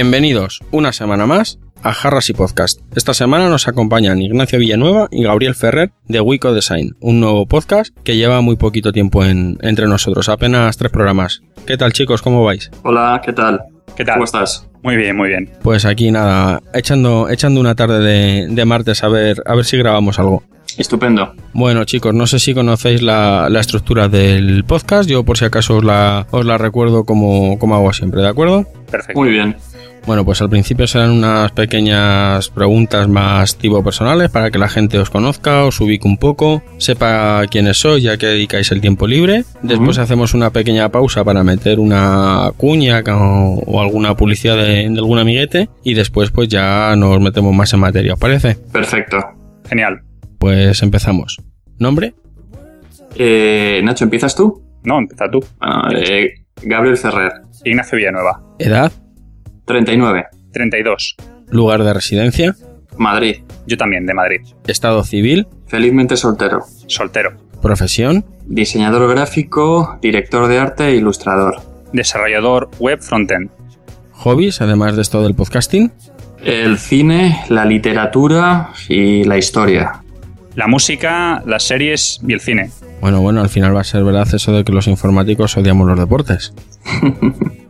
Bienvenidos una semana más a Jarras y Podcast. Esta semana nos acompañan Ignacio Villanueva y Gabriel Ferrer de Wico Design, un nuevo podcast que lleva muy poquito tiempo en- entre nosotros, apenas tres programas. ¿Qué tal chicos? ¿Cómo vais? Hola, ¿qué tal? ¿Qué tal? ¿Cómo estás? Muy bien, muy bien. Pues aquí nada, echando, echando una tarde de, de martes a ver, a ver si grabamos algo. Estupendo. Bueno chicos, no sé si conocéis la, la estructura del podcast, yo por si acaso os la, os la recuerdo como, como hago siempre, ¿de acuerdo? Perfecto. Muy bien. Bueno, pues al principio serán unas pequeñas preguntas más tipo personales para que la gente os conozca, os ubique un poco, sepa quiénes sois ya que dedicáis el tiempo libre. Después hacemos una pequeña pausa para meter una cuña o, o alguna publicidad de, de algún amiguete y después pues ya nos metemos más en materia, ¿os parece? Perfecto. Genial. Pues empezamos. ¿Nombre? Eh, Nacho, ¿empiezas tú? No, empieza tú. Bueno, eh, Gabriel Ferrer, Ignacio Villanueva. ¿Edad? 39. 32. ¿Lugar de residencia? Madrid. Yo también, de Madrid. ¿Estado civil? Felizmente soltero. Soltero. ¿Profesión? Diseñador gráfico, director de arte e ilustrador. Desarrollador web frontend. ¿Hobbies además de esto del podcasting? El cine, la literatura y la historia. La música, las series y el cine. Bueno, bueno, al final va a ser verdad eso de que los informáticos odiamos los deportes.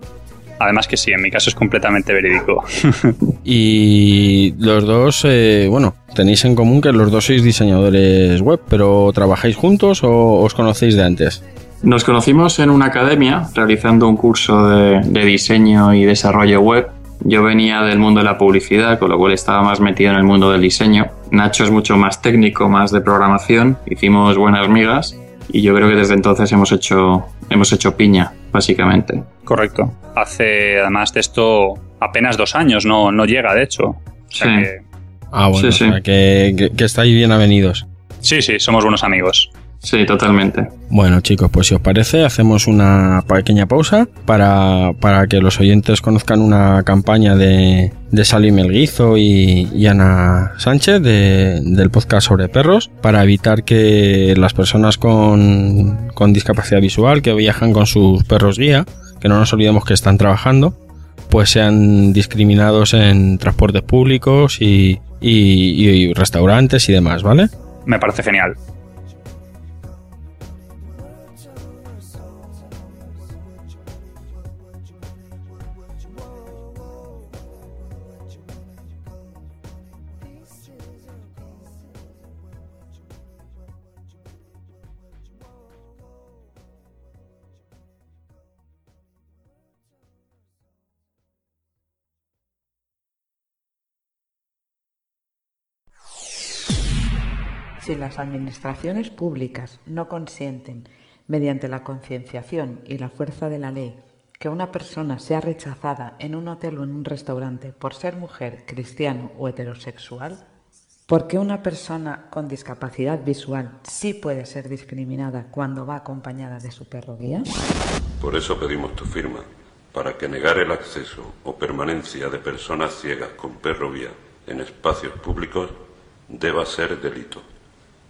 Además que sí, en mi caso es completamente verídico. Y los dos, eh, bueno, tenéis en común que los dos sois diseñadores web, pero ¿trabajáis juntos o os conocéis de antes? Nos conocimos en una academia realizando un curso de, de diseño y desarrollo web. Yo venía del mundo de la publicidad, con lo cual estaba más metido en el mundo del diseño. Nacho es mucho más técnico, más de programación. Hicimos buenas migas y yo creo que desde entonces hemos hecho, hemos hecho piña, básicamente. Correcto. Hace, además de esto, apenas dos años, no, no llega, de hecho. O sea Sí. que- Ah, bueno, Sí, o sea, sí. que, que- que estáis bien avenidos. sí, sí, somos buenos amigos. Sí, totalmente. Bueno, chicos, pues si os parece, hacemos una pequeña pausa para, para que los oyentes conozcan una campaña de, de Salim Elguizo y, y Ana Sánchez de- del podcast sobre perros para evitar que las personas con, con discapacidad visual que viajan con sus perros guía, que no nos olvidemos que están trabajando, pues sean discriminados en transportes públicos y, y- y restaurantes y demás, ¿vale? Me parece genial. Si las administraciones públicas no consienten, mediante la concienciación y la fuerza de la ley, que una persona sea rechazada en un hotel o en un restaurante por ser mujer, cristiano o heterosexual, ¿por qué una persona con discapacidad visual sí puede ser discriminada cuando va acompañada de su perro guía? Por eso pedimos tu firma, para que negar el acceso o permanencia de personas ciegas con perro guía en espacios públicos deba ser delito.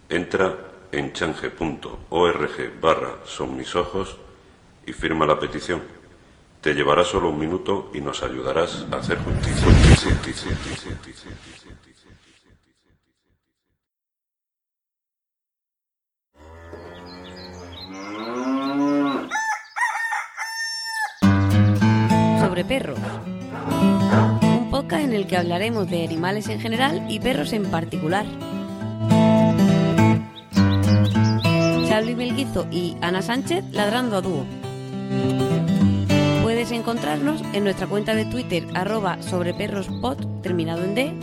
Entra en change.org barra son mis ojos y firma la petición. Te llevará solo un minuto y nos ayudarás a hacer justicia. Justicia, sobre perros. Un podcast en el que hablaremos de animales en general y perros en particular. Xavi Melguizo y Ana Sánchez ladrando a dúo. Puedes encontrarnos en nuestra cuenta de Twitter arroba sobreperrospod terminado en D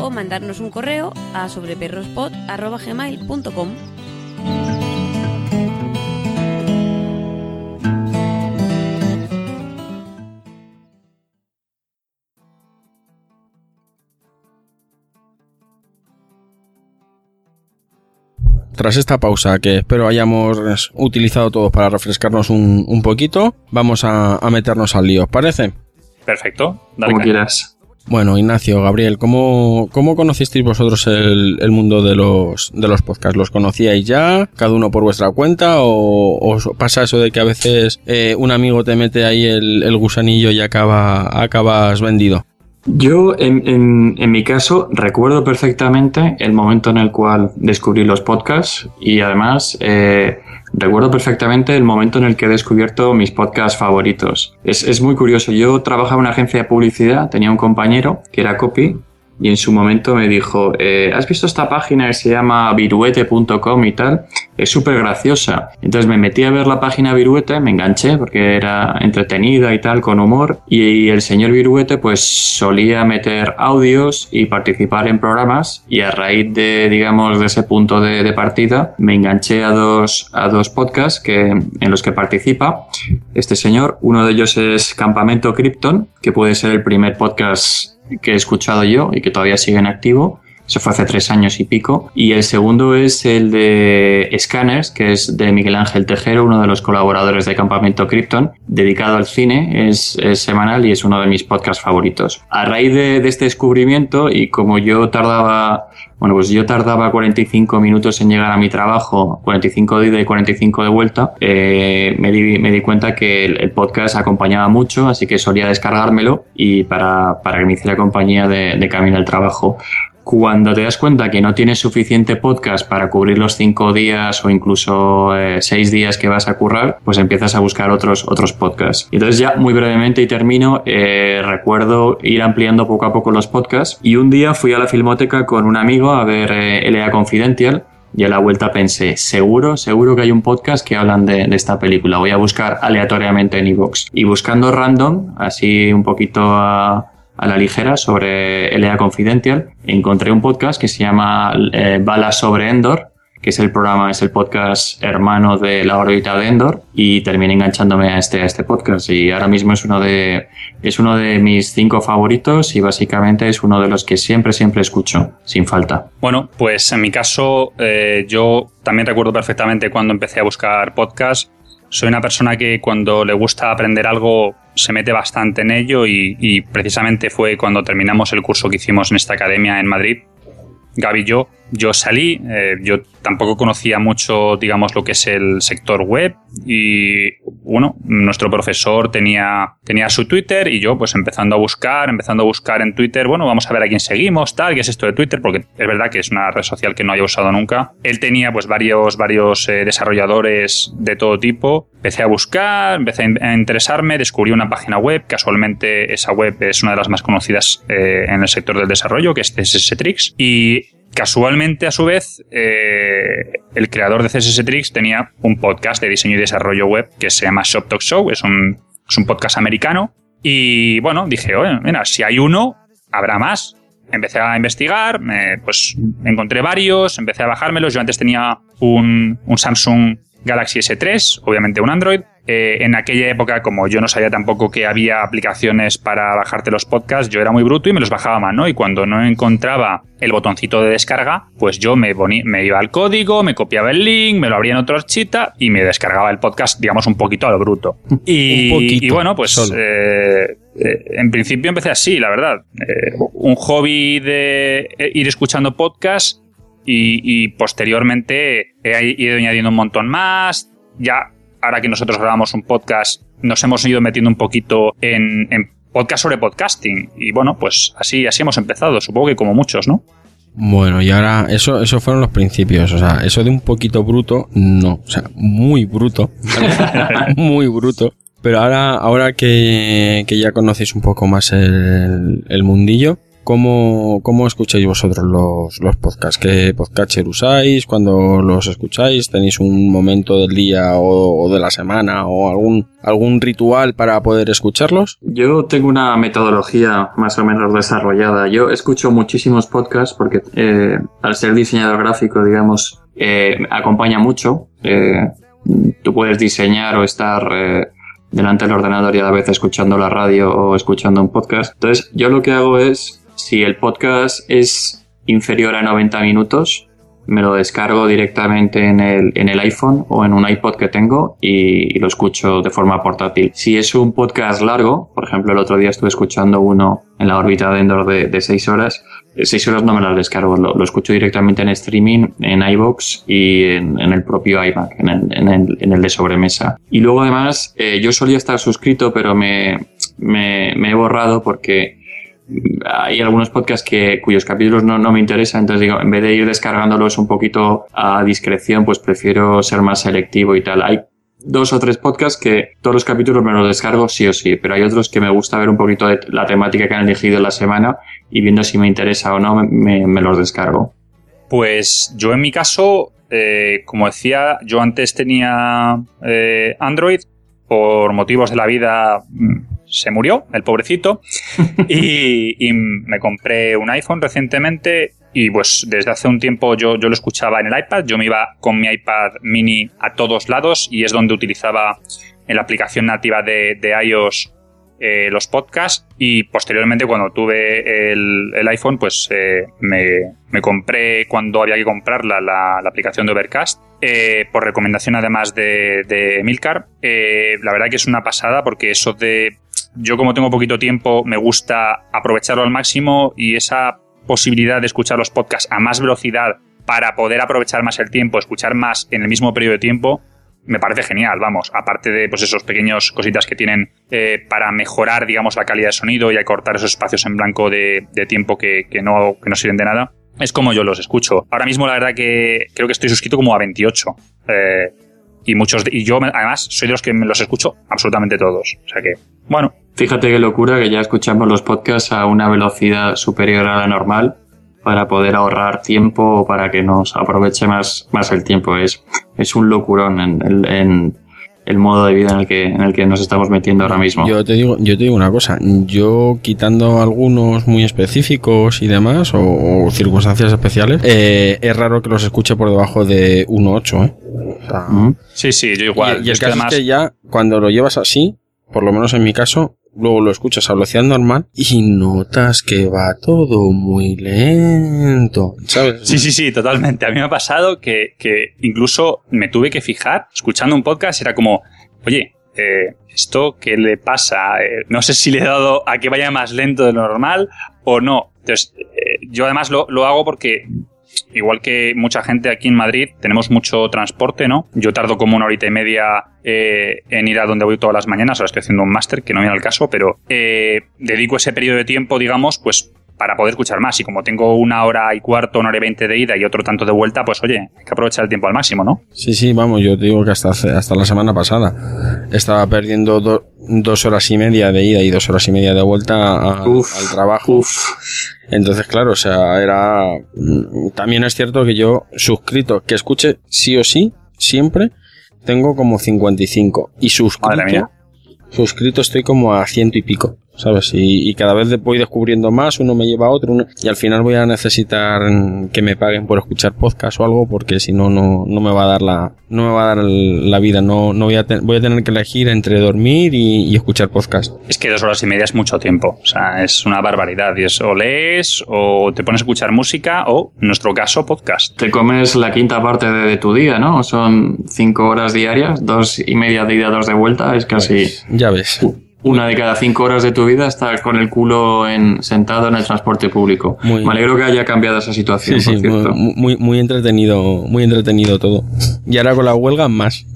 o mandarnos un correo a sobreperrospod arroba gmail.com. tras esta pausa que espero hayamos utilizado todos para refrescarnos un, un poquito, vamos a, a meternos al lío, ¿os parece? Perfecto. Dale Como quieras. Bueno, Ignacio, Gabriel, ¿cómo, cómo conocisteis vosotros el, el mundo de los, de los podcasts? ¿Los conocíais ya, cada uno por vuestra cuenta? ¿O, o os pasa eso de que a veces eh, un amigo te mete ahí el, el gusanillo y acaba, acabas vendido? Yo, en, en- en mi caso, recuerdo perfectamente el momento en el cual descubrí los podcasts y además eh, recuerdo perfectamente el momento en el que he descubierto mis podcasts favoritos. Es, es muy curioso. Yo trabajaba en una agencia de publicidad, tenía un compañero que era copy y en su momento me dijo, eh, ¿has visto esta página que se llama viruete.com y tal? Es súper graciosa. Entonces me metí a ver la página Viruete, me enganché porque era entretenida y tal, con humor. Y el señor Viruete pues solía meter audios y participar en programas. Y a raíz de, digamos, de ese punto de, de partida, me enganché a dos, a dos podcasts que, en los que participa este señor. Uno de ellos es Campamento Krypton, que puede ser el primer podcast que he escuchado yo y que todavía sigue en activo. Eso fue hace tres años y pico. Y el segundo es el de Scanners, que es de Miguel Ángel Tejero, uno de los colaboradores de Campamento Krypton, dedicado al cine. Es, semanal y es uno de mis podcasts favoritos. A raíz de, este descubrimiento, y como yo tardaba, bueno, pues yo tardaba 45 minutos en llegar a mi trabajo, 45 de ida y 45 de vuelta, eh, me, di, me di cuenta que el, el podcast acompañaba mucho, así que solía descargármelo y para, para que me hiciera compañía de, de camino al trabajo cuando te das cuenta que no tienes suficiente podcast para cubrir los cinco días o incluso eh, seis días que vas a currar, pues empiezas a buscar otros, otros podcasts. Entonces ya muy brevemente y termino, eh, recuerdo ir ampliando poco a poco los podcasts y un día fui a la filmoteca con un amigo a ver eh, LA Confidential y a la vuelta pensé, seguro, seguro que hay un podcast que hablan de, de esta película. Voy a buscar aleatoriamente en iVoox. Y buscando random, así un poquito a, a la ligera sobre LA Confidential, encontré un podcast que se llama eh, Balas sobre Endor, que es el programa, es el podcast hermano de la órbita de Endor, y terminé enganchándome a este, a este podcast. Y ahora mismo es uno de, es uno de mis cinco favoritos y básicamente es uno de los que siempre, siempre escucho, sin falta. Bueno, pues en mi caso, eh, yo también recuerdo perfectamente cuando empecé a buscar podcast. Soy una persona que cuando le gusta aprender algo se mete bastante en ello y, y precisamente fue cuando terminamos el curso que hicimos en esta academia en Madrid. Gaby y yo, yo salí, eh, yo tampoco conocía mucho, digamos, lo que es el sector web y, bueno, nuestro profesor tenía, tenía su Twitter y yo, pues empezando a buscar, empezando a buscar en Twitter, bueno, vamos a ver a quién seguimos, tal, qué es esto de Twitter, porque es verdad que es una red social que no había usado nunca. Él tenía, pues, varios, varios eh, desarrolladores de todo tipo. Empecé a buscar, empecé a in- a interesarme, descubrí una página web, casualmente esa web es una de las más conocidas eh, en el sector del desarrollo, que es CSS Tricks, y casualmente a su vez eh, el creador de CSS Tricks tenía un podcast de diseño y desarrollo web que se llama Shop Talk Show, es un, es un podcast americano, y bueno, dije, mira, si hay uno, habrá más. Empecé a investigar, pues encontré varios, empecé a bajármelos. Yo antes tenía un, un Samsung Galaxy S3, obviamente un Android. Eh, en aquella época, como yo no sabía tampoco que había aplicaciones para bajarte los podcasts, yo era muy bruto y me los bajaba más, ¿no? Y cuando no encontraba el botoncito de descarga, pues yo me, me iba al código, me copiaba el link, me lo abría en otro archita y me descargaba el podcast, digamos, un poquito a lo bruto. Y, Un poquito, y bueno, pues eh, eh, en principio empecé así, la verdad. Un hobby de ir escuchando podcasts y, y posteriormente he ido añadiendo un montón más. Ya, ahora que nosotros grabamos un podcast, nos hemos ido metiendo un poquito en, en podcast sobre podcasting. Y bueno, pues así, así hemos empezado, supongo que como muchos, ¿no? Bueno, y ahora, eso, eso fueron los principios. O sea, eso de un poquito bruto, no. O sea, muy bruto. muy bruto. Pero ahora, ahora que, que ya conocéis un poco más el, el mundillo, ¿cómo, ¿cómo escucháis vosotros los, los podcasts? ¿Qué podcatcher usáis? Cuando los escucháis, ¿tenéis un momento del día o, o de la semana o algún, algún ritual para poder escucharlos? Yo tengo una metodología más o menos desarrollada. Yo escucho muchísimos podcasts porque eh, al ser diseñador gráfico, digamos, eh, acompaña mucho. Eh, tú puedes diseñar o estar eh, delante del ordenador y a la vez escuchando la radio o escuchando un podcast. Entonces, yo lo que hago es, si el podcast es inferior a 90 minutos, me lo descargo directamente en el, en el iPhone o en un iPod que tengo y, lo escucho de forma portátil. Si es un podcast largo, por ejemplo, el otro día estuve escuchando uno en la órbita de Endor de, de 6 horas, 6 horas no me las descargo, lo, escucho directamente en streaming, en iBox y en, el propio iMac, en el, en, el, en el, de sobremesa. Y luego además, eh, yo solía estar suscrito, pero me, me he borrado porque hay algunos podcasts que, cuyos capítulos no, no, me interesan, entonces digo, en vez de ir descargándolos un poquito a discreción, pues prefiero ser más selectivo y tal. Hay dos o tres podcasts que todos los capítulos me los descargo sí o sí, pero hay otros que me gusta ver un poquito de la temática que han elegido la semana y viendo si me interesa o no, me, los descargo. Pues yo en mi caso, eh, como decía, yo antes tenía eh, Android, por motivos de la vida mm, se murió, el pobrecito, y, me compré un iPhone recientemente y pues desde hace un tiempo yo, yo lo escuchaba en el iPad, yo me iba con mi iPad mini a todos lados y es donde utilizaba en la aplicación nativa de, iOS eh, los podcasts y posteriormente cuando tuve el, iPhone pues eh, me, compré cuando había que comprarla la, la aplicación de Overcast eh, por recomendación además de, de Milcar. la verdad que es una pasada porque eso de yo como tengo poquito tiempo, me gusta aprovecharlo al máximo y esa posibilidad de escuchar los podcasts a más velocidad para poder aprovechar más el tiempo, escuchar más en el mismo periodo de tiempo, me parece genial, vamos, aparte de pues esos pequeños cositas que tienen eh, para mejorar, digamos, la calidad de sonido y acortar esos espacios en blanco de, tiempo que, no, que no sirven de nada, es como yo los escucho. Ahora mismo la verdad que creo que estoy suscrito como a 28. Eh, y muchos y yo además soy de los que me los escucho absolutamente todos. O sea que, bueno. Fíjate qué locura que ya escuchamos los podcasts a una velocidad superior a la normal para poder ahorrar tiempo o para que nos aproveche más, más el tiempo. Es, es un locurón en, en el modo de vida en el que en el que nos estamos metiendo ahora mismo. Yo te digo, yo te digo una cosa, yo quitando algunos muy específicos y demás o, circunstancias especiales, eh, es raro que los escuche por debajo de 1.8, ¿eh? sí, sí, yo igual. Y, el caso es que ya cuando lo llevas así, por lo menos en mi caso, luego lo escuchas a velocidad normal y notas que va todo muy lento, ¿sabes? Sí, sí, sí, totalmente. A mí me ha pasado que, que incluso me tuve que fijar, escuchando un podcast, era como, oye, eh, ¿esto qué le pasa? Eh, no sé si le he dado a que vaya más lento de lo normal o no. Entonces, eh, yo además lo, lo hago porque igual que mucha gente aquí en Madrid, tenemos mucho transporte, ¿no? Yo tardo como una horita y media eh, en ir a donde voy todas las mañanas, ahora estoy haciendo un máster que no viene al caso, pero eh, dedico ese periodo de tiempo, digamos, pues para poder escuchar más. Y como tengo una hora y cuarto, una hora y veinte de ida y otro tanto de vuelta, pues oye, hay que aprovechar el tiempo al máximo, ¿no? Sí, sí, vamos, yo te digo que hasta, hasta la semana pasada estaba perdiendo dos horas y media de ida y dos horas y media de vuelta al trabajo. Entonces, claro, o sea, era... Mm, también es cierto que yo, suscrito, que escuche sí o sí, siempre, tengo como 55. Y suscrito, suscrito estoy como a ciento y pico. ¿Sabes? Y, cada vez voy descubriendo más, uno me lleva a otro, y al final voy a necesitar que me paguen por escuchar podcast o algo, porque si no, no, no me va a dar la, no me va a dar la vida, no, no voy a, voy a tener que elegir entre dormir y, escuchar podcast. Es que dos horas y media es mucho tiempo, o sea, es una barbaridad, y es o lees, o te pones a escuchar música, o, en nuestro caso, podcast. Te comes la quinta parte de, tu día, ¿no? Son cinco horas diarias, dos y media de ida, dos de vuelta, es casi... Pues, ya ves. Uh, una de cada cinco horas de tu vida estar con el culo en, sentado en el transporte público. Me alegro que haya cambiado esa situación. Sí, sí, muy, muy, entretenido, muy entretenido todo. Y ahora con la huelga más.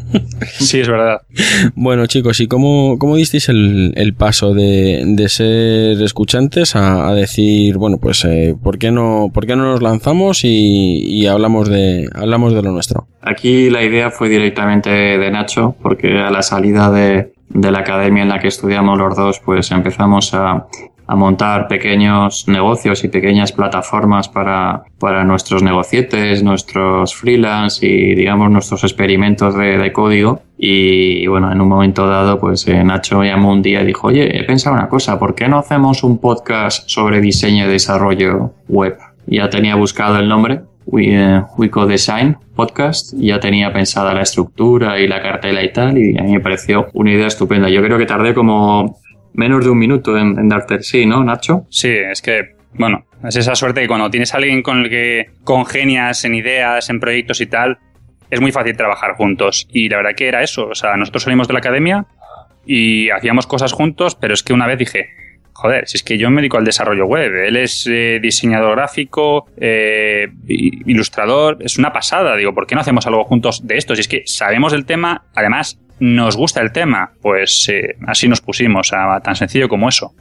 Sí, es verdad. Bueno, chicos, ¿y cómo, cómo disteis el, el paso de, de, ser escuchantes a, decir, bueno, pues, eh, ¿por, qué no, ¿por qué no nos lanzamos y, y, hablamos, de, hablamos de lo nuestro? Aquí la idea fue directamente de Nacho, porque a la salida de, de la academia en la que estudiamos los dos, pues empezamos a, montar pequeños negocios y pequeñas plataformas para, para nuestros negocietes, nuestros freelance y digamos nuestros experimentos de, código. Y, bueno, en un momento dado, pues eh, Nacho llamó un día y dijo, oye, he pensado una cosa, ¿por qué no hacemos un podcast sobre diseño y desarrollo web? Ya tenía buscado el nombre We, uh, Design podcast. Ya tenía pensada la estructura y la cartela y tal, y a mí me pareció una idea estupenda. Yo creo que tardé como menos de un minuto en, darte el sí, ¿no, Nacho? Sí, es que, bueno, Es esa suerte que cuando tienes a alguien con el que congenias en ideas, en proyectos y tal, es muy fácil trabajar juntos. Y la verdad que era eso. O sea, nosotros salimos de la academia y hacíamos cosas juntos, pero es que una vez dije, joder, si es que yo me dedico al desarrollo web, él es eh, diseñador gráfico, eh, ilustrador, es una pasada, digo, ¿por qué no hacemos algo juntos de esto? Si es que sabemos del tema, además nos gusta el tema, pues eh, así nos pusimos, tan sencillo como eso.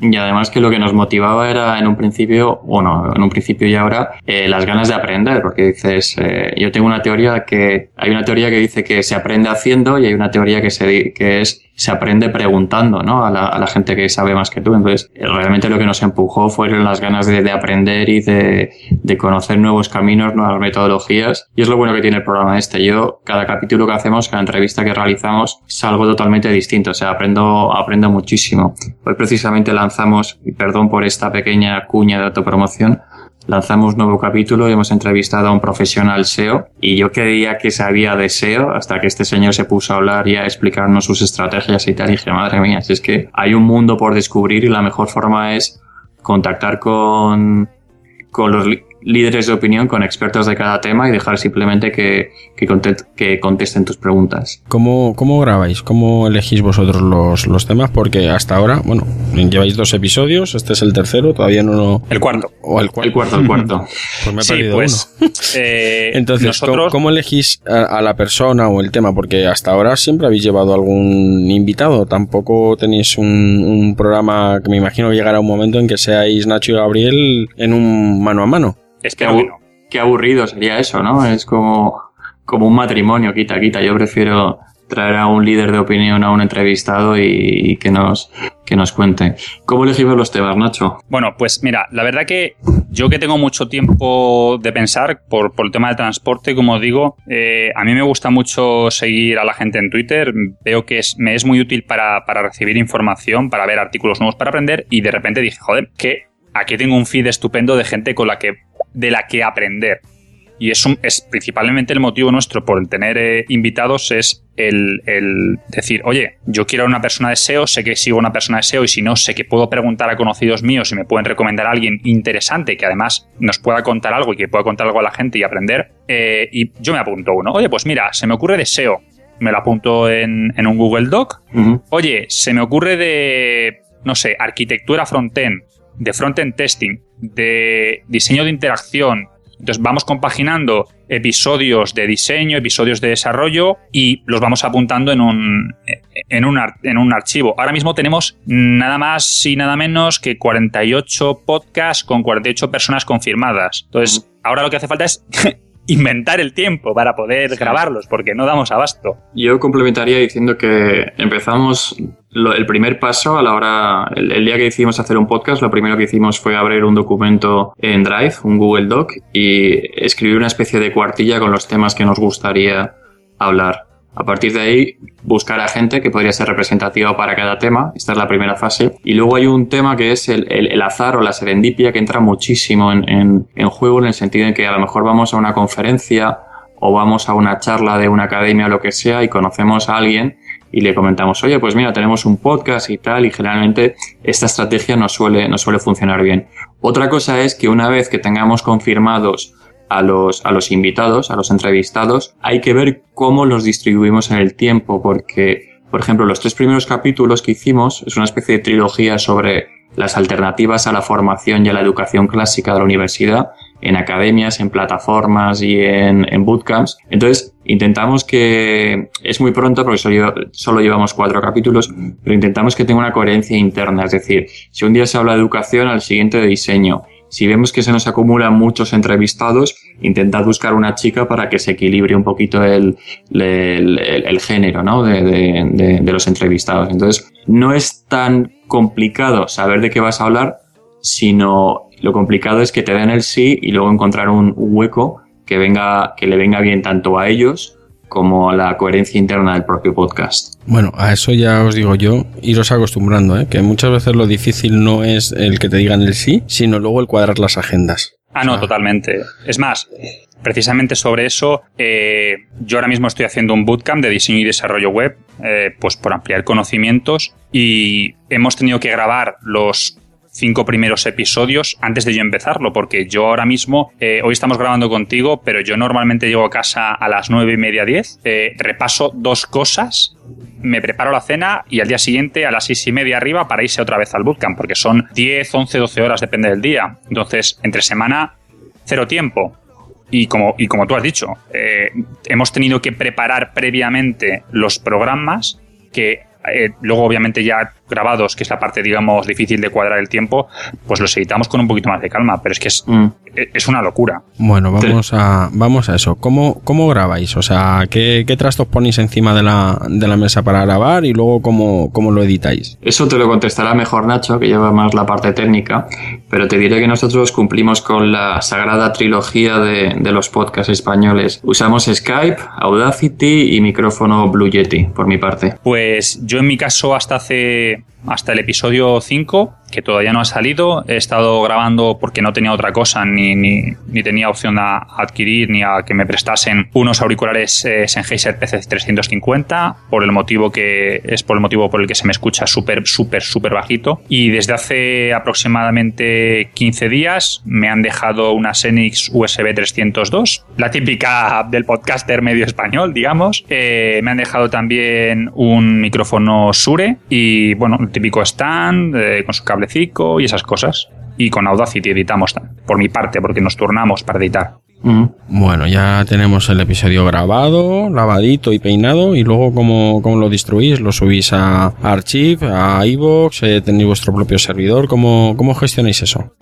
Y además que lo que nos motivaba era en un principio, bueno, en un principio y ahora, las ganas de aprender, porque dices, yo tengo una teoría que, hay una teoría que dice que se aprende haciendo y hay una teoría que, se, que es se aprende preguntando, ¿no? A la, gente que sabe más que tú. Entonces, realmente lo que nos empujó fueron las ganas de, de aprender y de, de, conocer nuevos caminos, nuevas metodologías. Y es lo bueno que tiene el programa este. Yo, cada capítulo que hacemos, cada entrevista que realizamos, es algo totalmente distinto. O sea, aprendo, aprendo muchísimo. Hoy precisamente lanzamos, y perdón por esta pequeña cuña de autopromoción, lanzamos nuevo capítulo y hemos entrevistado a un profesional SEO y yo creía que sabía de SEO hasta que este señor se puso a hablar y a explicarnos sus estrategias y tal. Y dije, madre mía, si es que hay un mundo por descubrir y la mejor forma es contactar con, con los líderes de opinión con expertos de cada tema y dejar simplemente que, que, que contesten tus preguntas. ¿Cómo, ¿Cómo, grabáis? ¿Cómo elegís vosotros los, los, temas? Porque hasta ahora, bueno, lleváis dos episodios, este es el tercero, todavía no lo... El cuarto. O el, cuarto. El cuarto, el cuarto. pues me he perdido pues, uno. Eh, Entonces, nosotros... ¿cómo, elegís a, a, la persona o el tema? Porque hasta ahora siempre habéis llevado algún invitado, tampoco tenéis un, un programa que me imagino llegará un momento en que seáis Nacho y Gabriel en un mano a mano. Es que no. Qué aburrido sería eso, ¿no? Es como, como un matrimonio, quita, quita. Yo prefiero traer a un líder de opinión a un entrevistado y, y, que nos que nos cuente. ¿Cómo elegimos los temas, Nacho? Bueno, pues mira, la verdad que yo que tengo mucho tiempo de pensar por, por el tema del transporte, como digo, eh, a mí me gusta mucho seguir a la gente en Twitter. Veo que es, me es muy útil para, para recibir información, para ver artículos nuevos, para aprender y de repente dije, joder, que aquí tengo un feed estupendo de gente con la que de la que aprender. Y es, un, es principalmente el motivo nuestro por el tener eh, invitados es el, el, decir, oye, yo quiero a una persona de SEO, sé que sigo a una persona de SEO y si no, sé que puedo preguntar a conocidos míos y me pueden recomendar a alguien interesante que además nos pueda contar algo y que pueda contar algo a la gente y aprender. Eh, y yo me apunto uno, oye, pues mira, se me ocurre de SEO, me lo apunto en, en un Google Doc. Uh -huh. Oye, se me ocurre de, no sé, arquitectura frontend, de frontend testing, de diseño de interacción. Entonces vamos compaginando episodios de diseño, episodios de desarrollo y los vamos apuntando en un, en un, en un archivo. Ahora mismo tenemos nada más y nada menos que 48 podcasts con 48 personas confirmadas. Entonces, ahora lo que hace falta es inventar el tiempo para poder sí. grabarlos, porque no damos abasto. Yo complementaría diciendo que empezamos lo, el primer paso a la hora, el, el, día que decidimos hacer un podcast, lo primero que hicimos fue abrir un documento en Drive, un Google Doc, y escribir una especie de cuartilla con los temas que nos gustaría hablar. A partir de ahí, buscar a gente que podría ser representativa para cada tema. Esta es la primera fase. Y luego hay un tema que es el, el, azar o la serendipia que entra muchísimo en, en, en, juego en el sentido en que a lo mejor vamos a una conferencia o vamos a una charla de una academia o lo que sea y conocemos a alguien y le comentamos, oye, pues mira, tenemos un podcast y tal, y generalmente esta estrategia no suele, no suele funcionar bien. Otra cosa es que una vez que tengamos confirmados a los, a los invitados, a los entrevistados, hay que ver cómo los distribuimos en el tiempo, porque, por ejemplo, los tres primeros capítulos que hicimos es una especie de trilogía sobre las alternativas a la formación y a la educación clásica de la universidad, en academias, en plataformas y en, en bootcamps. Entonces, intentamos que, es muy pronto porque solo, solo, llevamos cuatro capítulos, pero intentamos que tenga una coherencia interna. Es decir, si un día se habla de educación, al siguiente de diseño. Si vemos que se nos acumulan muchos entrevistados, intentad buscar una chica para que se equilibre un poquito el, el, género ¿no? de, de, de, de los entrevistados. Entonces, no es tan complicado saber de qué vas a hablar, sino lo complicado es que te den el sí y luego encontrar un hueco que venga, que le venga bien tanto a ellos como la coherencia interna del propio podcast. Bueno, a eso ya os digo yo, iros acostumbrando, ¿eh? que muchas veces lo difícil no es el que te digan el sí, sino luego el cuadrar las agendas. Ah, no, totalmente. Es más, precisamente sobre eso, eh, yo ahora mismo estoy haciendo un bootcamp de diseño y desarrollo web, eh, pues por ampliar conocimientos y hemos tenido que grabar los cinco primeros episodios antes de yo empezarlo, porque yo ahora mismo, eh, hoy estamos grabando contigo, pero yo normalmente llego a casa a las nueve y media, diez, eh, repaso dos cosas, me preparo la cena y al día siguiente a las seis y media arriba para irse otra vez al bootcamp, porque son 10, 11, 12 horas, depende del día. Entonces, entre semana, cero tiempo. Y como, y como tú has dicho, eh, hemos tenido que preparar previamente los programas que luego obviamente ya grabados, que es la parte, digamos, difícil de cuadrar el tiempo, pues los editamos con un poquito más de calma, pero es que es, Mm. e- es una locura. Bueno, vamos a, vamos a eso. ¿Cómo, cómo grabáis? O sea, ¿qué, qué trastos ponéis encima de la, de la mesa para grabar y luego cómo, cómo lo editáis? Eso te lo contestará mejor Nacho, que lleva más la parte técnica, pero te diré que nosotros cumplimos con la sagrada trilogía de, de los podcasts españoles. Usamos Skype, Audacity y micrófono Blue Yeti, por mi parte. Pues yo en mi caso hasta hace bien. Hasta el episodio 5, que todavía no ha salido, he estado grabando porque no tenía otra cosa, ni, ni, tenía opción a adquirir, ni a que me prestasen unos auriculares eh, Sennheiser PC350, por el motivo que es por el motivo por el que se me escucha súper, súper, súper bajito. Y desde hace aproximadamente 15 días me han dejado una Xenix USB 302, la típica del podcaster medio español, digamos. Eh, me han dejado también un micrófono Shure y, bueno, típico stand eh, con su cablecico y esas cosas. Y con Audacity editamos, por mi parte, porque nos turnamos para editar. Mm. Bueno, ya tenemos el episodio grabado, lavadito y peinado. Y luego, ¿cómo, cómo lo distribuís? ¿Lo subís a Archive, a iVoox? Eh, ¿Tenéis vuestro propio servidor? ¿Cómo, cómo gestionáis eso?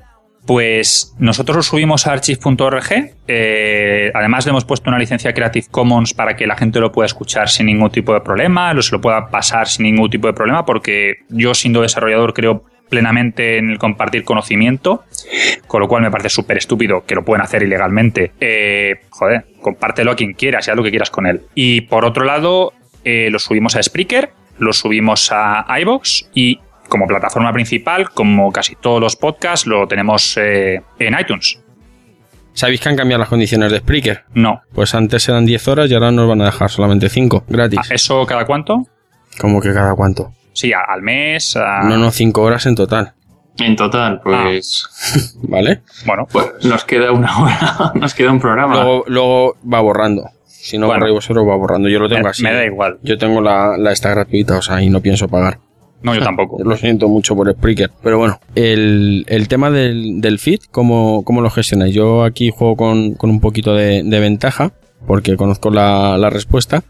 Pues nosotros lo subimos a archive.org. eh, además, le hemos puesto una licencia Creative Commons para que la gente lo pueda escuchar sin ningún tipo de problema, lo se lo pueda pasar sin ningún tipo de problema, porque yo, siendo desarrollador, creo plenamente en el compartir conocimiento, con lo cual me parece súper estúpido que lo pueden hacer ilegalmente. Eh, joder, compártelo a quien quieras, haz lo que quieras con él. Y por otro lado, eh, lo subimos a Spreaker, lo subimos a iBox y como plataforma principal, como casi todos los podcasts, lo tenemos eh, en iTunes. ¿Sabéis que han cambiado las condiciones de Spreaker? No. Pues antes eran 10 horas y ahora nos van a dejar solamente 5, gratis. Ah, ¿Eso cada cuánto? ¿Cómo que cada cuánto? Sí, al mes. a- No, no, 5 horas en total. En total, pues, ¿Vale? Bueno, pues nos queda una hora, nos queda un programa. Luego, luego va borrando. Si no Bueno. borráis vosotros, va borrando. Yo lo tengo me, así. me da igual. Yo tengo la, la esta gratuita, o sea, y no pienso pagar. No, yo tampoco. Lo siento mucho por Spreaker. Pero bueno, el, el tema del, del feed, ¿cómo, ¿cómo lo gestionáis? Yo aquí juego con, con un poquito de, de ventaja, porque conozco la, la respuesta,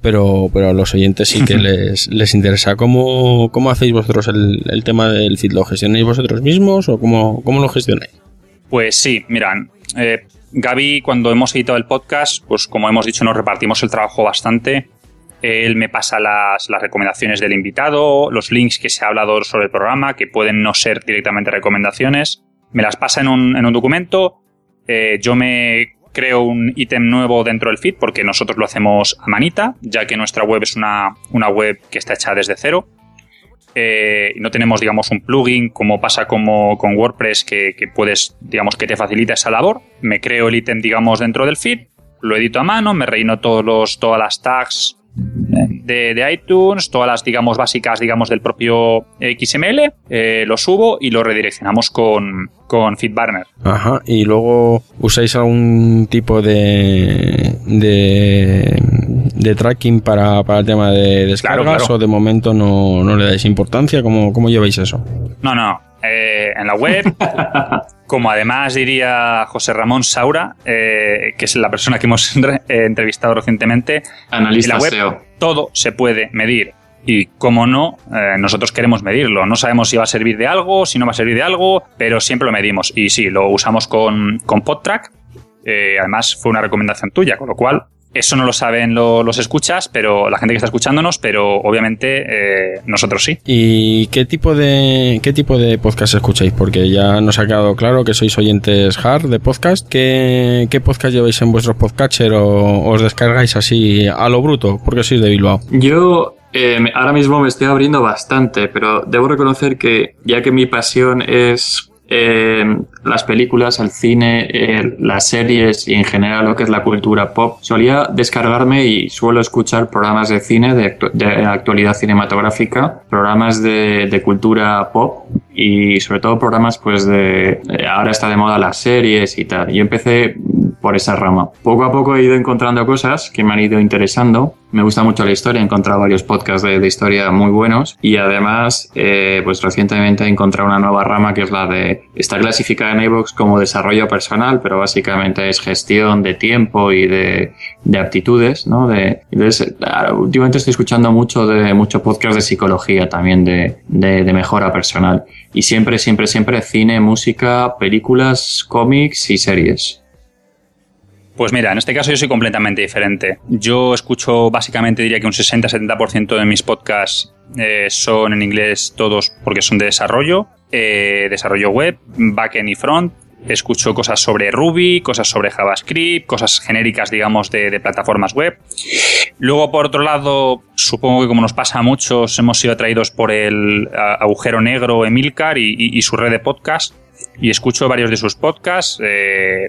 pero, pero a los oyentes sí que les, les interesa. ¿Cómo, ¿Cómo hacéis vosotros el, el tema del feed? ¿Lo gestionáis vosotros mismos o cómo, cómo lo gestionáis? Pues sí, miran. eh, Gaby, cuando hemos editado el podcast, pues como hemos dicho, nos repartimos el trabajo bastante. Él me pasa las, las recomendaciones del invitado, los links que se ha hablado sobre el programa, que pueden no ser directamente recomendaciones. Me las pasa en un, en un documento. eh, yo me creo un ítem nuevo dentro del feed porque nosotros lo hacemos a manita, ya que nuestra web es una, una web que está hecha desde cero. Eh, no tenemos, digamos, un plugin como pasa como con WordPress que, que puedes, digamos, que te facilita esa labor. Me creo el ítem, digamos, dentro del feed, lo edito a mano, me relleno todos los, todas las tags de, de iTunes, todas las, digamos, básicas, digamos, del propio XML, eh, lo subo y lo redireccionamos con, con FeedBurner. Ajá, y luego usáis algún tipo de de, de tracking para, para el tema de descargas Claro, claro. o de momento no, no le dais importancia, ¿cómo, cómo lleváis eso? No, no. Eh, en la web, como además diría José Ramón Saura, eh, que es la persona que hemos eh, entrevistado recientemente, Analista en la web SEO. todo se puede medir. Y como no, eh, nosotros queremos medirlo. No sabemos si va a servir de algo, si no va a servir de algo, pero siempre lo medimos. Y sí, lo usamos con, con PodTrack. Además, fue una recomendación tuya, con lo cual eso no lo saben lo- los escuchas, pero la gente que está escuchándonos, pero obviamente eh, nosotros sí. ¿Y qué tipo de qué tipo de podcast escucháis? Porque ya nos ha quedado claro que sois oyentes hard de podcast. ¿Qué, qué podcast lleváis en vuestros podcatcher o os descargáis así a lo bruto? Porque sois de Bilbao. Yo eh, ahora mismo me estoy abriendo bastante, pero debo reconocer que ya que mi pasión es eh, las películas, el cine, eh, las series y en general lo que es la cultura pop, solía descargarme y suelo escuchar programas de cine, de, actualidad cinematográfica, programas de, cultura pop y sobre todo programas pues de... Ahora está de moda las series y tal. Yo empecé por esa rama. Poco a poco he ido encontrando cosas que me han ido interesando. Me gusta mucho la historia, he encontrado varios podcasts de, historia muy buenos y además, eh, pues recientemente he encontrado una nueva rama que es la de, está clasificada en iVoox como desarrollo personal, pero básicamente es gestión de tiempo y de, de aptitudes, ¿no? De, entonces, últimamente estoy escuchando mucho de mucho podcast de psicología también, de, de, de mejora personal. Y siempre, siempre, siempre cine, música, películas, cómics y series. Pues mira, en este caso yo soy completamente diferente. Yo escucho básicamente, diría que un 60-70% de mis podcasts eh, son en inglés todos porque son de desarrollo, eh, desarrollo web, backend y front. Escucho cosas sobre Ruby, cosas sobre JavaScript, cosas genéricas, digamos, de, plataformas web. Luego, por otro lado, supongo que como nos pasa a muchos, hemos sido atraídos por el agujero negro Emilcar y, su red de podcast. Y escucho varios de sus podcasts. Eh,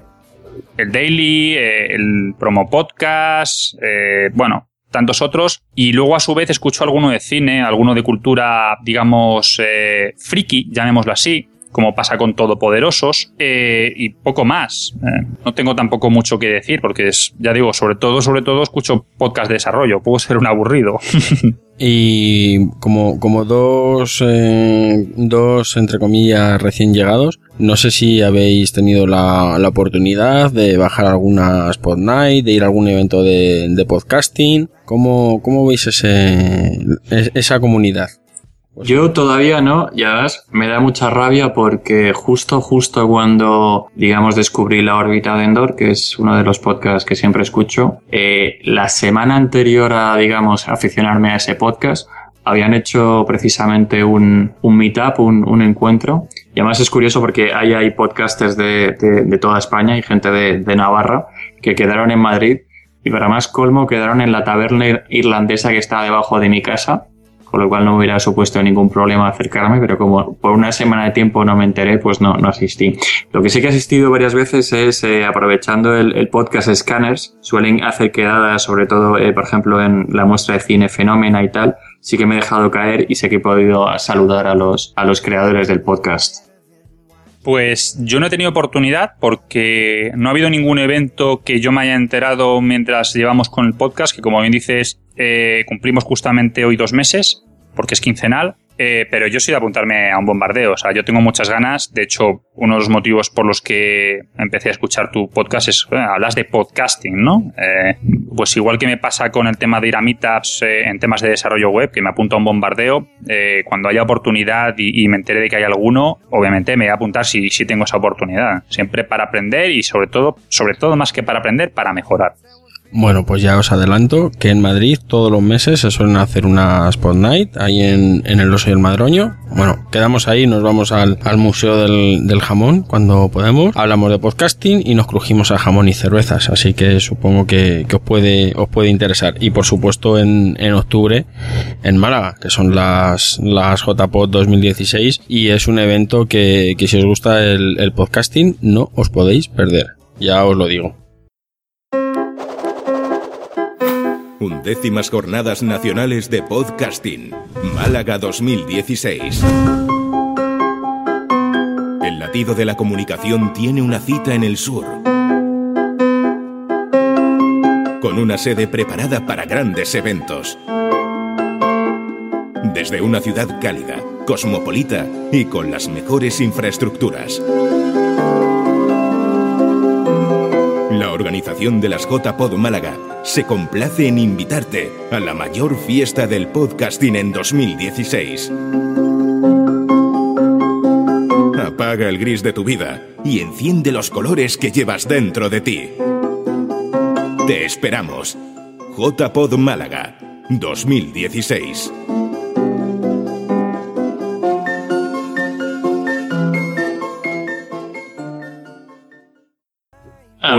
el Daily, eh, el Promo Podcast, eh, bueno, tantos otros. Y luego a su vez escucho alguno de cine, alguno de cultura, digamos, eh, friki, llamémoslo así como pasa con Todopoderosos, y poco más. no tengo tampoco mucho que decir, porque es, ya digo, sobre todo, sobre todo escucho podcast de desarrollo, puedo ser un aburrido. Y como, como dos, eh, dos, entre comillas, recién llegados, no sé si habéis tenido la, la oportunidad de bajar alguna Spot Night, de ir a algún evento de, de podcasting. ¿Cómo, ¿Cómo veis ese, esa comunidad? Yo todavía no, ya ves, me da mucha rabia porque justo, justo cuando, digamos, descubrí la órbita de Endor, que es uno de los podcasts que siempre escucho, eh, la semana anterior a, digamos, aficionarme a ese podcast, habían hecho precisamente un, un meetup, un, un, encuentro. Y además es curioso porque hay, hay podcasters de, de, de toda España y gente de, de Navarra que quedaron en Madrid y para más colmo quedaron en la taberna irlandesa que está debajo de mi casa con lo cual no hubiera supuesto ningún problema acercarme, pero como por una semana de tiempo no me enteré, pues no, no asistí. Lo que sí que he asistido varias veces es, eh, aprovechando el, podcast Scanners, suelen hacer quedadas, sobre todo, eh, por ejemplo, en la muestra de cine Fenómena y tal, sí que me he dejado caer y sé que he podido saludar a los, a los creadores del podcast. Pues yo no he tenido oportunidad porque no ha habido ningún evento que yo me haya enterado mientras llevamos con el podcast, que como bien dices, eh, cumplimos justamente hoy dos meses, porque es quincenal. Eh, pero yo soy de apuntarme a un bombardeo. O sea, yo tengo muchas ganas. De hecho, uno de los motivos por los que empecé a escuchar tu podcast es, hablas de podcasting, ¿no? Eh, pues igual que me pasa con el tema de ir a meetups en temas de desarrollo web, que me apunto a un bombardeo, cuando haya oportunidad y, me entere de que hay alguno, obviamente me voy a apuntar si, si tengo esa oportunidad. Siempre para aprender y sobre todo, sobre todo más que para aprender, para mejorar. Bueno, pues ya os adelanto que en Madrid todos los meses se suelen hacer una Spot Night ahí en, en el Oso y el Madroño. Bueno, quedamos ahí, nos vamos al, al Museo del, del, Jamón cuando podemos. Hablamos de podcasting y nos crujimos a jamón y cervezas, así que supongo que, que os, puede, os puede interesar. Y por supuesto en, en octubre en Málaga, que son las, las JPod 2016 y es un evento que, que si os gusta el, el podcasting no os podéis perder. Ya os lo digo. Undécimas Jornadas Nacionales de Podcasting, Málaga 2016. El latido de la comunicación tiene una cita en el sur. Con una sede preparada para grandes eventos. Desde una ciudad cálida, cosmopolita y con las mejores infraestructuras. La organización de las JPod Málaga se complace en invitarte a la mayor fiesta del podcasting en 2016. Apaga el gris de tu vida y enciende los colores que llevas dentro de ti. Te esperamos. JPod Málaga 2016.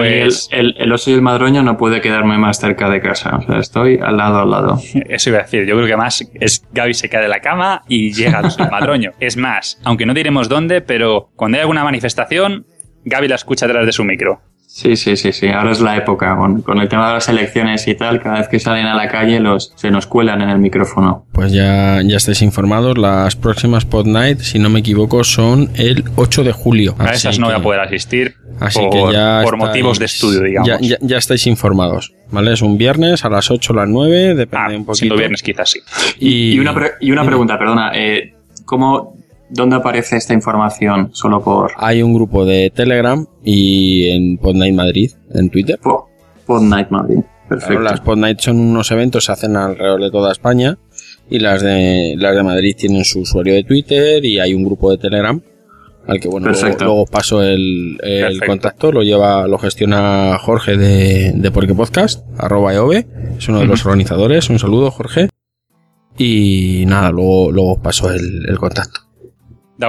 Mí el, Pues- el- el oso y el madroño no puede quedarme más cerca de casa. O sea, estoy al lado, al lado. Eso iba a decir. Yo creo que más es Gaby se cae de la cama y llega al madroño. Es más, aunque no diremos dónde, pero cuando hay alguna manifestación, Gaby la escucha detrás de su micro. Sí, sí, sí, sí. Ahora es la época. Con, con el tema de las elecciones y tal, cada vez que salen a la calle los, se nos cuelan en el micrófono. Pues ya, ya estáis informados. Las próximas Pod Night, si no me equivoco, son el 8 de julio. A esas no voy a poder asistir Así por, que ya por estáis- motivos de estudio, digamos. Ya, ya- ya estáis informados, ¿vale? Es un viernes a las 8 o las 9, depende Ah, un poquito. siendo viernes quizás sí. Y, Y una, pre- y una pregunta, perdona. Eh, ¿Cómo, dónde aparece esta información? Solo por hay un grupo de Telegram y en Pod Night Madrid, en Twitter. Po- Pod Night Madrid. Perfecto. Claro, las Pod Night son unos eventos, se hacen alrededor de toda España y las de, las de Madrid tienen su usuario de Twitter y hay un grupo de Telegram al que bueno luego, Perfecto. luego paso el, contacto, lo lleva, lo gestiona Jorge de, de Porque Podcast, arroba EOB, es uno de los organizadores, un saludo Jorge. Y nada, luego, luego os paso el, el contacto.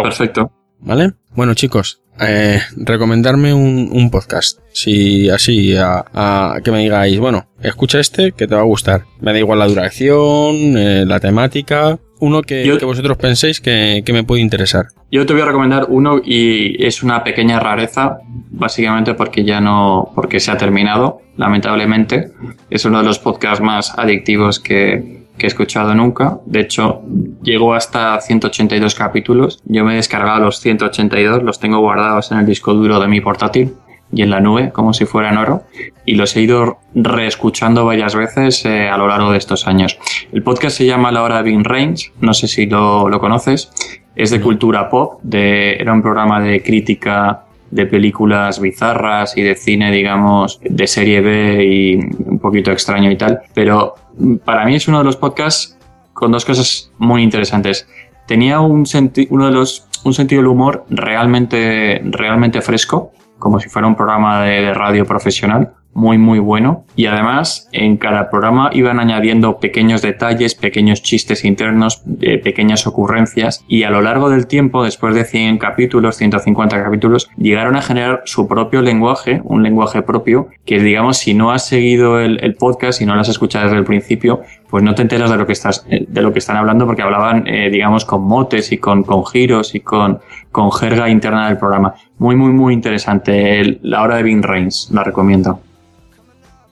Perfecto. ¿Vale? Bueno, chicos, eh, recomendarme un, un podcast. Si así, a, a que me digáis, bueno, escucha este que te va a gustar. Me da igual la duración, eh, la temática. Uno que, Yo- que vosotros penséis que, que me puede interesar. Yo te voy a recomendar uno y es una pequeña rareza, básicamente porque ya no, porque se ha terminado, lamentablemente. Es uno de los podcasts más adictivos que, que he escuchado nunca. De hecho, llegó hasta 182 capítulos. Yo me he descargado los 182, los tengo guardados en el disco duro de mi portátil y en la nube, como si fueran oro, y los he ido reescuchando varias veces eh, a lo largo de estos años. El podcast se llama La Hora de Vin Range, no sé si lo, lo conoces, es de cultura pop, de, era un programa de crítica de películas bizarras y de cine, digamos, de serie B y un poquito extraño y tal, pero para mí es uno de los podcasts con dos cosas muy interesantes. Tenía un, senti- uno de los, un sentido del humor realmente, realmente fresco, como si fuera un programa de, de radio profesional, muy muy bueno. Y además, en cada programa iban añadiendo pequeños detalles, pequeños chistes internos, eh, pequeñas ocurrencias. Y a lo largo del tiempo, después de 100 capítulos, 150 capítulos, llegaron a generar su propio lenguaje, un lenguaje propio, que digamos, si no has seguido el, podcast y no lo has escuchado desde el principio, pues no te enteras de lo que estás eh, de lo que están hablando porque hablaban eh, digamos con motes y con, con giros y con, con jerga interna del programa muy muy muy interesante la hora de Vin Reigns la recomiendo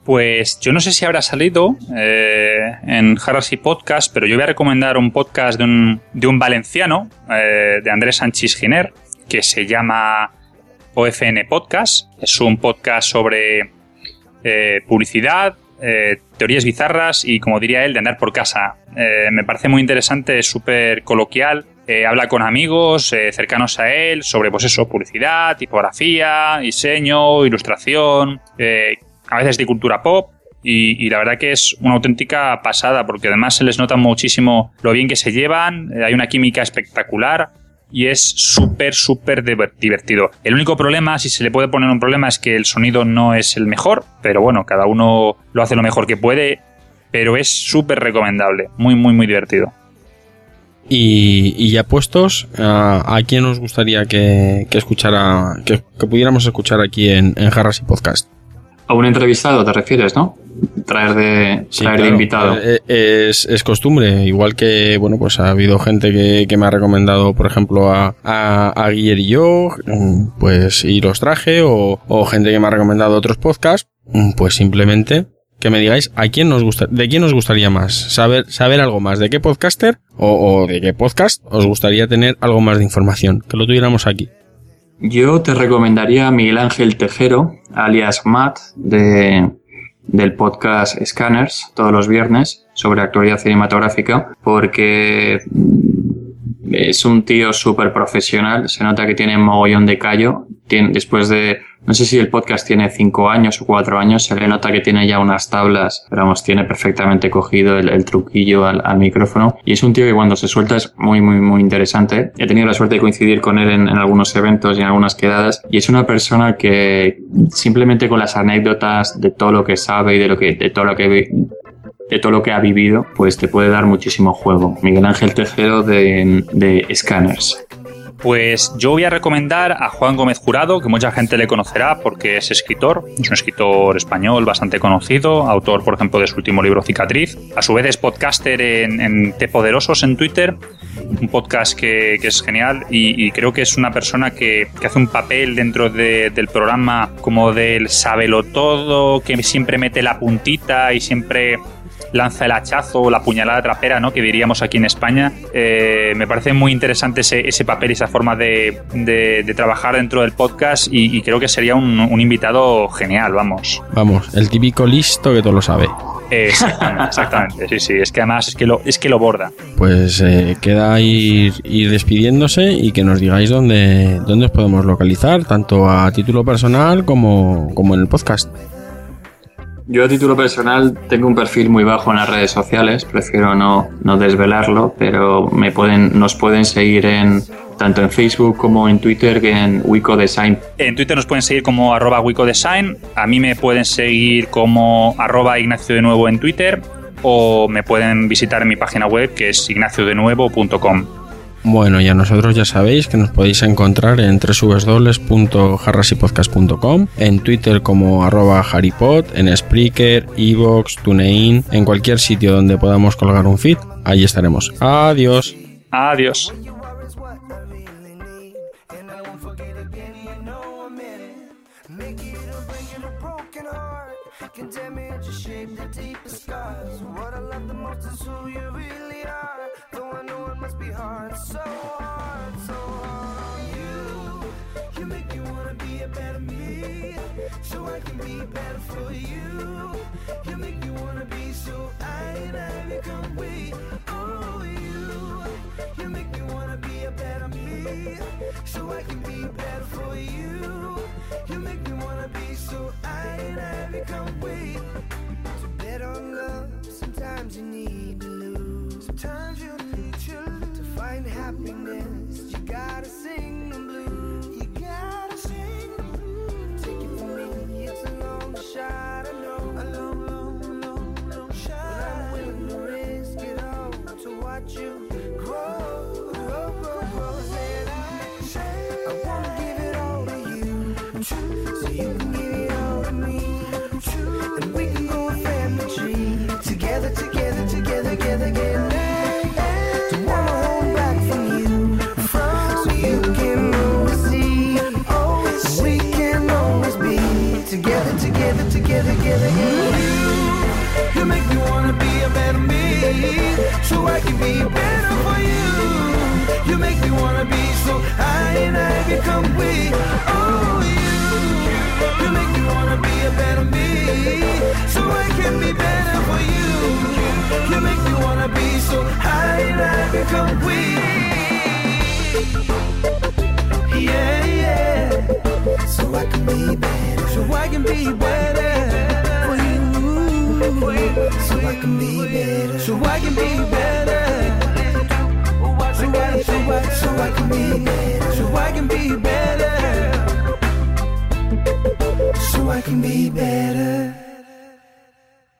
Pues yo no sé si habrá salido eh, en Harras y Podcast, pero yo voy a recomendar un podcast de un, de un valenciano, eh, de Andrés Sánchez Giner, que se llama OFN Podcast. Es un podcast sobre eh, publicidad, eh, teorías bizarras y, como diría él, de andar por casa. Me parece muy interesante, es súper coloquial. habla con amigos cercanos a él sobre, pues eso, publicidad, tipografía, diseño, ilustración, a veces de cultura pop. Y, la verdad que es una auténtica pasada, porque además se les nota muchísimo lo bien que se llevan, eh, hay una química espectacular y es súper, súper diver- divertido. El único problema, si se le puede poner un problema, es que el sonido no es el mejor, pero bueno, cada uno lo hace lo mejor que puede, pero es súper recomendable, muy, muy, muy divertido. Y, ya puestos, ¿a, a quién os gustaría que, que escuchara, que, que pudiéramos escuchar aquí en, en Jarras y Podcast? A un entrevistado te refieres no traer de Sí, traer de invitado. Eh, eh, Es, es costumbre, igual que, bueno, pues ha habido gente que, que me ha recomendado, por ejemplo, a, a, a Guiller y yo, mm, pues, y los traje, o, o gente que me ha recomendado otros podcasts, mm, pues simplemente que me digáis a quién nos gusta, de quién os gustaría más, saber, saber algo más, de qué podcaster o, o de qué podcast os gustaría tener algo más de información, que lo tuviéramos aquí. Yo te recomendaría a Miguel Ángel Tejero, alias Matt, de, del podcast Scanners, todos los viernes, sobre actualidad cinematográfica, porque es un tío súper profesional, se nota que tiene mogollón de callo, después de, no sé si el podcast tiene cinco años o cuatro años, se le nota que tiene ya unas tablas, pero vamos, tiene perfectamente cogido el, truquillo al, micrófono, y es un tío que cuando se suelta es muy, muy, muy interesante. He tenido la suerte de coincidir con él en, algunos eventos y en algunas quedadas, y es una persona que simplemente con las anécdotas de todo lo que sabe y de lo que, de todo lo que de todo lo que ha vivido, pues te puede dar muchísimo juego. Miguel Ángel Tejero de Scanners. Pues yo voy a recomendar a Juan Gómez Jurado, que mucha gente le conocerá porque es escritor, es un escritor español bastante conocido, autor, por ejemplo, de su último libro Cicatriz. A su vez es podcaster en, en T Poderosos en Twitter, un podcast que, es genial y, creo que es una persona que, hace un papel dentro de, del programa como del sábelo todo, que siempre mete la puntita y siempre lanza el hachazo o la puñalada trapera, ¿no? Que diríamos aquí en España. Eh, me parece muy interesante ese, ese papel y esa forma de, de, de, trabajar dentro del podcast y, y creo que sería un, un, invitado genial, vamos. Vamos, el típico listo que todo lo sabe. Exactamente, exactamente, sí, sí, es que además es que lo, es que lo borda. Pues eh, queda ir, ir, despidiéndose y que nos digáis dónde, dónde os podemos localizar, tanto a título personal como, como en el podcast. Yo a título personal tengo un perfil muy bajo en las redes sociales, prefiero no, no desvelarlo, pero me pueden, nos pueden seguir en tanto en Facebook como en Twitter que en Wicodesign. En Twitter nos pueden seguir como arroba Wicodesign, a mí me pueden seguir como arroba Ignacio en Twitter o me pueden visitar en mi página web que es ignaciodenuevo.com. Bueno, y a nosotros ya sabéis que nos podéis encontrar en www.harrasypodcast.com, en Twitter como arroba harrypod, en Spreaker, Evox, TuneIn, en cualquier sitio donde podamos colgar un feed, ahí estaremos. Adiós. Adiós. Sometimes you need to lose find happiness, you gotta sing the blues. You gotta sing the blues. Take it from me, it's a long shot, I know. A long, long, long, long shot. But I'm willing to risk it all to watch you and I become we. Oh, you, you make me wanna be a better me, so I can be better for you. You make me wanna be so I and I become we. Yeah, yeah. So I can be better. So I can be better for you. So I can be better. So I can be better. So I, can be better. So I can be better. So I can be better.